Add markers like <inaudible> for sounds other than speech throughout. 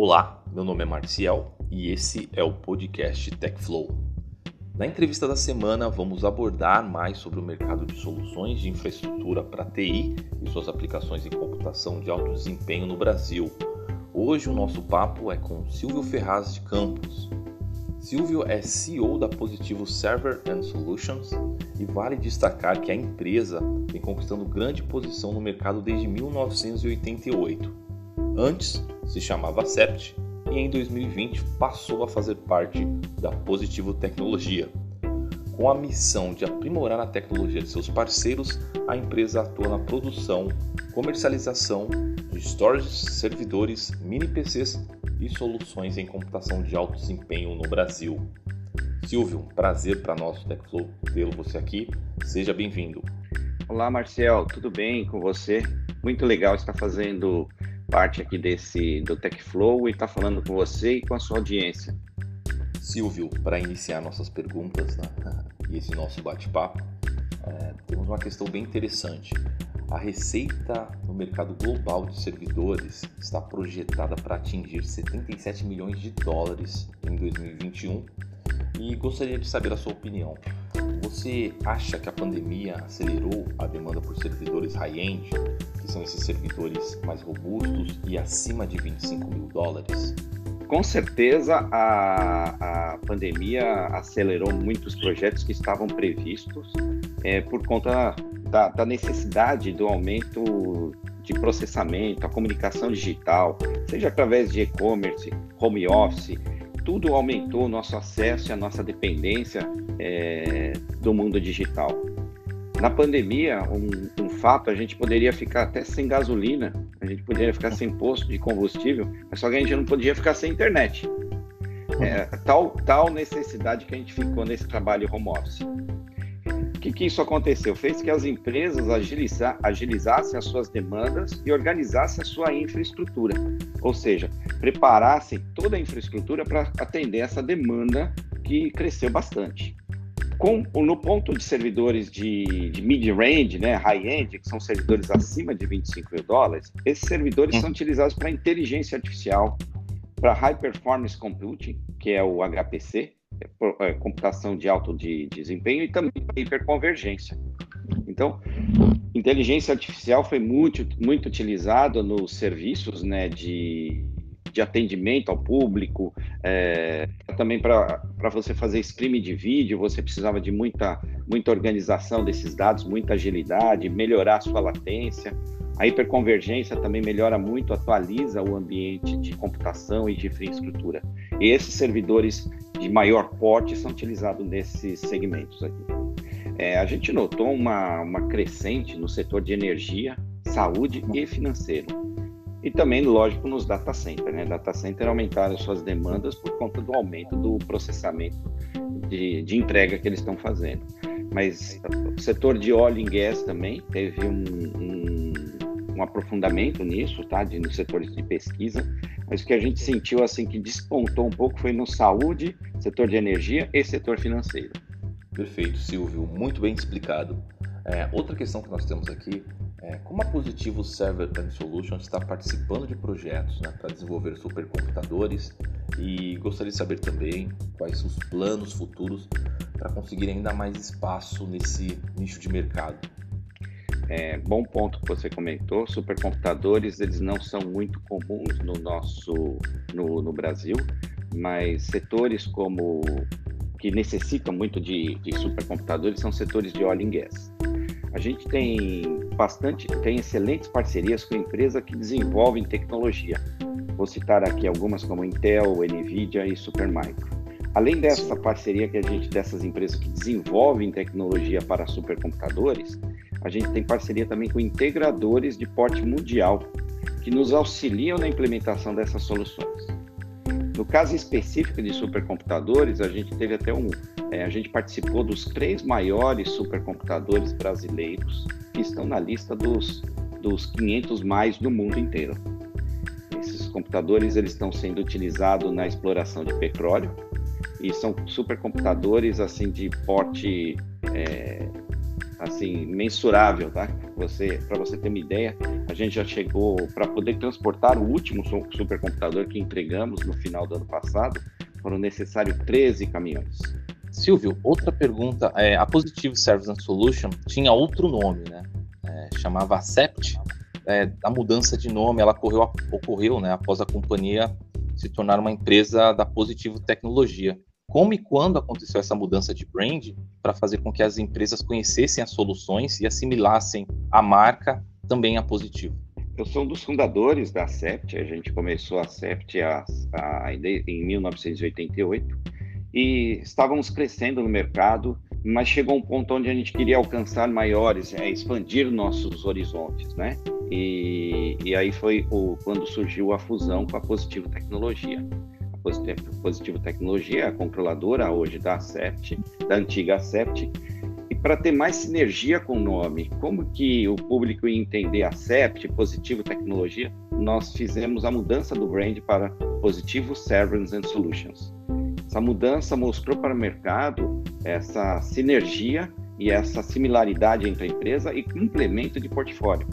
Olá, meu nome é Marcial e esse é o podcast TechFlow. Na entrevista da semana, vamos abordar mais sobre o mercado de soluções de infraestrutura para TI e suas aplicações em computação de alto desempenho no Brasil. Hoje o nosso papo é com Silvio Ferraz de Campos. Silvio é CEO da Positivo Server and Solutions e vale destacar que a empresa vem conquistando grande posição no mercado desde 1988 Antes se chamava Sept e em 2020 passou a fazer parte da Positivo Tecnologia. Com a missão de aprimorar a tecnologia de seus parceiros, a empresa atua na produção, comercialização de storage, servidores, mini PCs e soluções em computação de alto desempenho no Brasil. Silvio, um prazer para nós do TechFlow tê-lo você aqui. Seja bem-vindo. Olá, Marcel, tudo bem com você? Muito legal estar fazendo parte aqui desse do TechFlow e está falando com você e com a sua audiência. Silvio, para iniciar nossas perguntas né, <laughs> e esse nosso bate-papo, é, temos uma questão bem interessante. A receita no mercado global de servidores está projetada para atingir 77 milhões de dólares em 2021 e gostaria de saber a sua opinião. Você acha que a pandemia acelerou a demanda por servidores high-end que são esses servidores mais robustos e acima de 25 mil dólares? Com certeza a, a pandemia acelerou muitos projetos que estavam previstos é, por conta da, da necessidade do aumento de processamento, a comunicação digital, seja através de e-commerce, home office, tudo aumentou o nosso acesso e a nossa dependência é, do mundo digital. Na pandemia, um, um, fato, a gente poderia ficar até sem gasolina, a gente poderia ficar sem posto de combustível, mas só que a gente não podia ficar sem internet. É, tal, tal necessidade que a gente ficou nesse trabalho home office. O que, que isso aconteceu? Fez que as empresas agiliza, agilizassem as suas demandas e organizassem a sua infraestrutura, ou seja, preparassem toda a infraestrutura para atender essa demanda que cresceu bastante. Com, no ponto de servidores de, de mid-range, né, high-end, que são servidores acima de 25 mil dólares, esses servidores são utilizados para inteligência artificial, para high performance computing, que é o HPC, computação de alto de, desempenho, e também hiperconvergência. Então, inteligência artificial foi muito, muito utilizado nos serviços né, de de atendimento ao público, é, também para você fazer streaming de vídeo, você precisava de muita, muita organização desses dados, muita agilidade, melhorar a sua latência. A hiperconvergência também melhora muito, atualiza o ambiente de computação e de infraestrutura. Esses servidores de maior porte são utilizados nesses segmentos aqui. É, a gente notou uma, uma crescente no setor de energia, saúde e financeiro. E também, lógico, nos data centers. Né? Data center aumentaram suas demandas por conta do aumento do processamento de, de entrega que eles estão fazendo. Mas o setor de óleo e gás também teve um, um, um aprofundamento nisso, tá? De, nos setores de pesquisa. Mas o que a gente sentiu assim que despontou um pouco foi no saúde, setor de energia e setor financeiro. Perfeito, Silvio, muito bem explicado. É, outra questão que nós temos aqui é, como a Positivo Server and Solutions está participando de projetos né, para desenvolver supercomputadores e gostaria de saber também quais os planos futuros para conseguir ainda mais espaço nesse nicho de mercado. É, bom ponto que você comentou, supercomputadores eles não são muito comuns no nosso no, no Brasil, mas setores como que necessitam muito de, de supercomputadores são setores de oil and gas. A gente tem bastante, tem excelentes parcerias com empresas que desenvolvem tecnologia. Vou citar aqui algumas como Intel, Nvidia e Supermicro. Além dessa parceria que a gente dessas empresas que desenvolvem tecnologia para supercomputadores, a gente tem parceria também com integradores de porte mundial que nos auxiliam na implementação dessas soluções. No caso específico de supercomputadores, a gente teve até um, é, a gente participou dos três maiores supercomputadores brasileiros que estão na lista dos, dos 500 mais do mundo inteiro. Esses computadores eles estão sendo utilizados na exploração de petróleo e são supercomputadores assim de porte é, assim mensurável, tá? Você, para você ter uma ideia, a gente já chegou para poder transportar o último supercomputador que entregamos no final do ano passado, foram necessários 13 caminhões. Silvio, outra pergunta, é, a Positive Service and Solution tinha outro nome, né? É, chamava Acept. É, a mudança de nome, ela ocorreu, ocorreu né, após a companhia se tornar uma empresa da Positivo Tecnologia. Como e quando aconteceu essa mudança de brand para fazer com que as empresas conhecessem as soluções e assimilassem a marca também a Positivo? Eu sou um dos fundadores da Sept. A gente começou a Sept em 1988 e estávamos crescendo no mercado, mas chegou um ponto onde a gente queria alcançar maiores, é, expandir nossos horizontes, né? E, e aí foi o, quando surgiu a fusão com a Positivo Tecnologia. Positivo Tecnologia, a controladora hoje da Acept, da antiga Acept, e para ter mais sinergia com o nome, como que o público ia entender Acept, Positivo Tecnologia, nós fizemos a mudança do brand para Positivo Servants and Solutions. Essa mudança mostrou para o mercado essa sinergia e essa similaridade entre a empresa e complemento de portfólio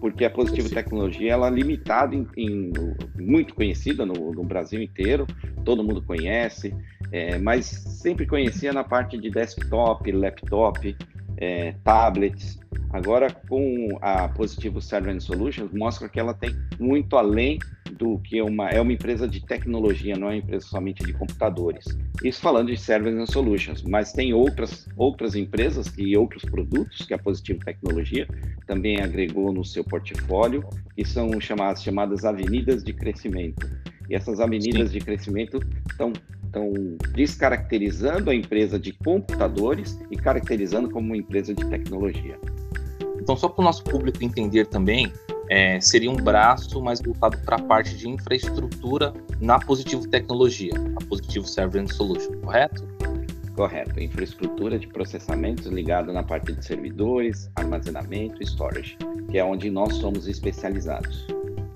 porque a Positivo Tecnologia ela é limitada em, em muito conhecida no, no, Brasil inteiro, todo mundo conhece, é, mas sempre conhecia na parte de desktop, laptop, é, tablets. Agora, com a Positivo Server Solutions, mostra que ela tem muito além do que uma é uma empresa de tecnologia, não é uma empresa somente de computadores. Isso falando de Servers and Solutions, mas tem outras outras empresas e outros produtos que a Positivo Tecnologia também agregou no seu portfólio, que são chamadas chamadas avenidas de crescimento. E essas avenidas Sim. de crescimento estão estão descaracterizando a empresa de computadores e caracterizando como uma empresa de tecnologia. Então, só para o nosso público entender também, é, seria um braço mais voltado para a parte de infraestrutura na Positivo Tecnologia, a Positivo Server and Solution, correto? Correto, infraestrutura de processamentos ligada na parte de servidores, armazenamento e storage, que é onde nós somos especializados.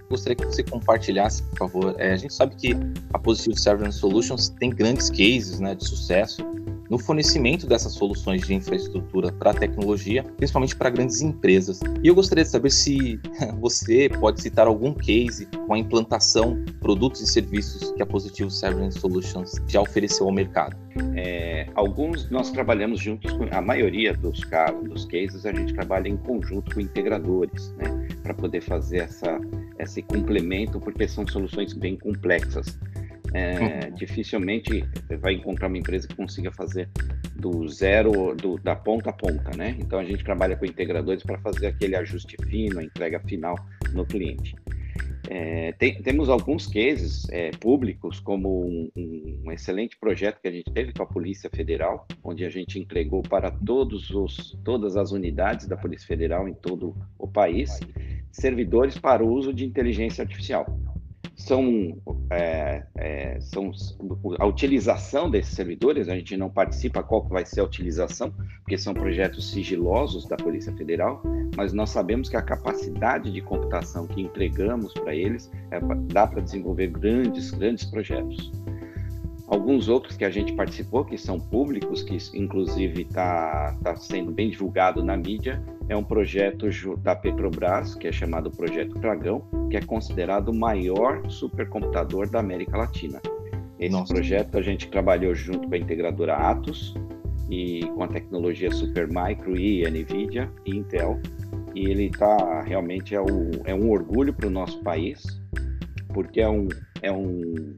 Gostaria que você compartilhasse, por favor. É, a gente sabe que a Positivo Server and Solutions tem grandes cases né, de sucesso no fornecimento dessas soluções de infraestrutura para a tecnologia, principalmente para grandes empresas. E eu gostaria de saber se <laughs> você pode citar algum case com a implantação de produtos e serviços que a Positivo Server Solutions já ofereceu ao mercado. É, alguns nós trabalhamos juntos com a maioria dos casos, dos cases, a gente trabalha em conjunto com integradores, né, para poder fazer essa, esse complemento, porque são soluções bem complexas. É. <laughs> Dificilmente vai encontrar uma empresa que consiga fazer do zero, do, da ponta a ponta, né? Então a gente trabalha com integradores para fazer aquele ajuste fino, a entrega final no cliente. É, tem, temos alguns cases é, públicos, como um, um, excelente projeto que a gente teve com a Polícia Federal, onde a gente entregou para todos os, todas as unidades da Polícia Federal em todo o país servidores para o uso de inteligência artificial são, é, é, são a utilização desses servidores, a gente não participa qual vai ser a utilização, porque são projetos sigilosos da Polícia Federal, mas nós sabemos que a capacidade de computação que entregamos para eles é, dá para desenvolver grandes, grandes projetos. Alguns outros que a gente participou, que são públicos, que inclusive está tá sendo bem divulgado na mídia, é um projeto da Petrobras, que é chamado Projeto Dragão, que é considerado o maior supercomputador da América Latina. Esse Nossa. projeto a gente trabalhou junto com a integradora Atos e com a tecnologia Supermicro e NVIDIA e Intel. E ele está realmente é, o, é um orgulho para o nosso país, porque é um, é um,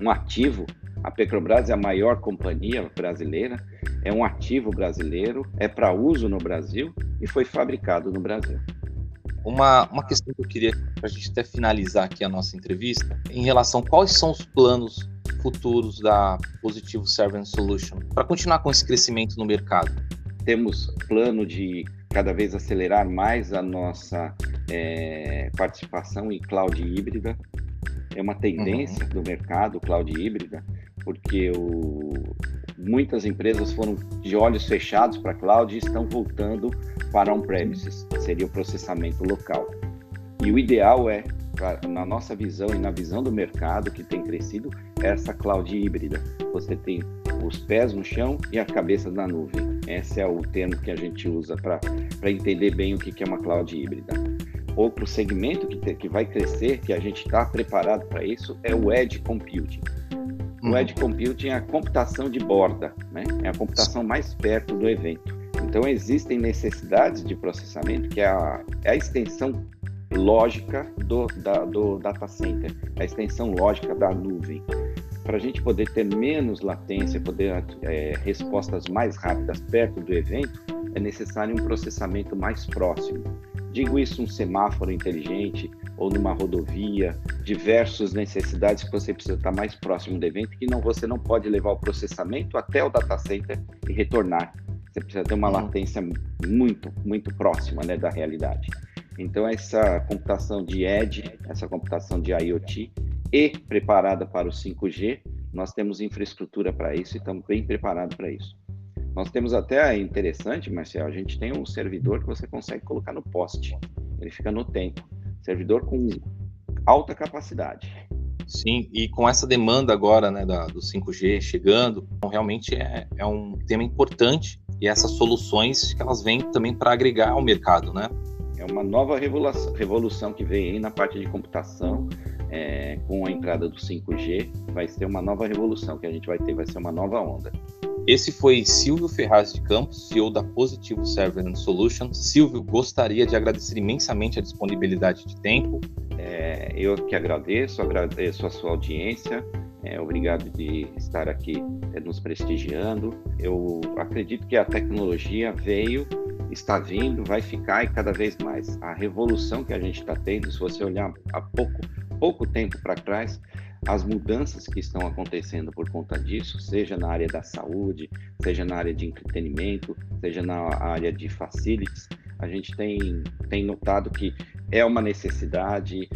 um ativo a Petrobras é a maior companhia brasileira, é um ativo brasileiro, é para uso no Brasil e foi fabricado no Brasil. Uma, uma questão que eu queria, para a gente até finalizar aqui a nossa entrevista, em relação a quais são os planos futuros da Positivo Servant Solution para continuar com esse crescimento no mercado? Temos plano de cada vez acelerar mais a nossa é, participação em cloud híbrida. É uma tendência uhum. do mercado, cloud híbrida porque o, muitas empresas foram de olhos fechados para cloud e estão voltando para on-premises, seria o processamento local. E o ideal é na nossa visão e na visão do mercado que tem crescido, essa cloud híbrida. Você tem os pés no chão e a cabeça na nuvem. Esse é o termo que a gente usa para entender bem o que é uma cloud híbrida. Outro segmento que, te, que vai crescer, que a gente está preparado para isso, é o Edge Computing. O uhum. Edge Computing é a computação de borda, né? é a computação mais perto do evento. Então, existem necessidades de processamento, que é a, é a extensão lógica do, da, do data center, a extensão lógica da nuvem. Para a gente poder ter menos latência, poder é, respostas mais rápidas perto do evento, é necessário um processamento mais próximo. Digo isso um semáforo inteligente ou numa rodovia, diversas necessidades que você precisa estar mais próximo do evento, que não você não pode levar o processamento até o data center e retornar. Você precisa ter uma uhum. latência muito, muito próxima né, da realidade. Então, essa computação de Edge, essa computação de IoT e preparada para o 5G, nós temos infraestrutura para isso e estamos bem preparados para isso. Nós temos até, interessante, Marcel, a gente tem um servidor que você consegue colocar no poste, ele fica no tempo. Servidor com alta capacidade. Sim, e com essa demanda agora né, da, do 5G chegando, então, realmente é, é um tema importante e essas soluções que elas vêm também para agregar ao mercado, né? É uma nova revolução, revolução que vem aí na parte de computação, é, com a entrada do 5G, vai ser uma nova revolução que a gente vai ter, vai ser uma nova onda. Esse foi Silvio Ferraz de Campos, CEO da Positivo Server and Solutions. Silvio, gostaria de agradecer imensamente a disponibilidade de tempo. É, eu que agradeço, agradeço a sua audiência. É, obrigado de estar aqui é, nos prestigiando. Eu acredito que a tecnologia veio está vindo, vai ficar e cada vez mais. A revolução que a gente está tendo, se você olhar há pouco, pouco tempo para trás, as mudanças que estão acontecendo por conta disso, seja na área da saúde, seja na área de entretenimento, seja na área de facilities, a gente tem, tem notado que é uma necessidade,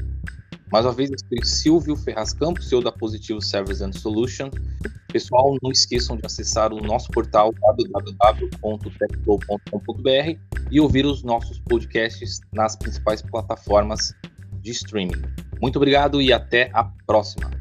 mais uma vez, Silvio Ferraz Campos, CEO da Positivo Service and Solution. Pessoal, não esqueçam de acessar o nosso portal www.techflow.com.br e ouvir os nossos podcasts nas principais plataformas de streaming. Muito obrigado e até a próxima.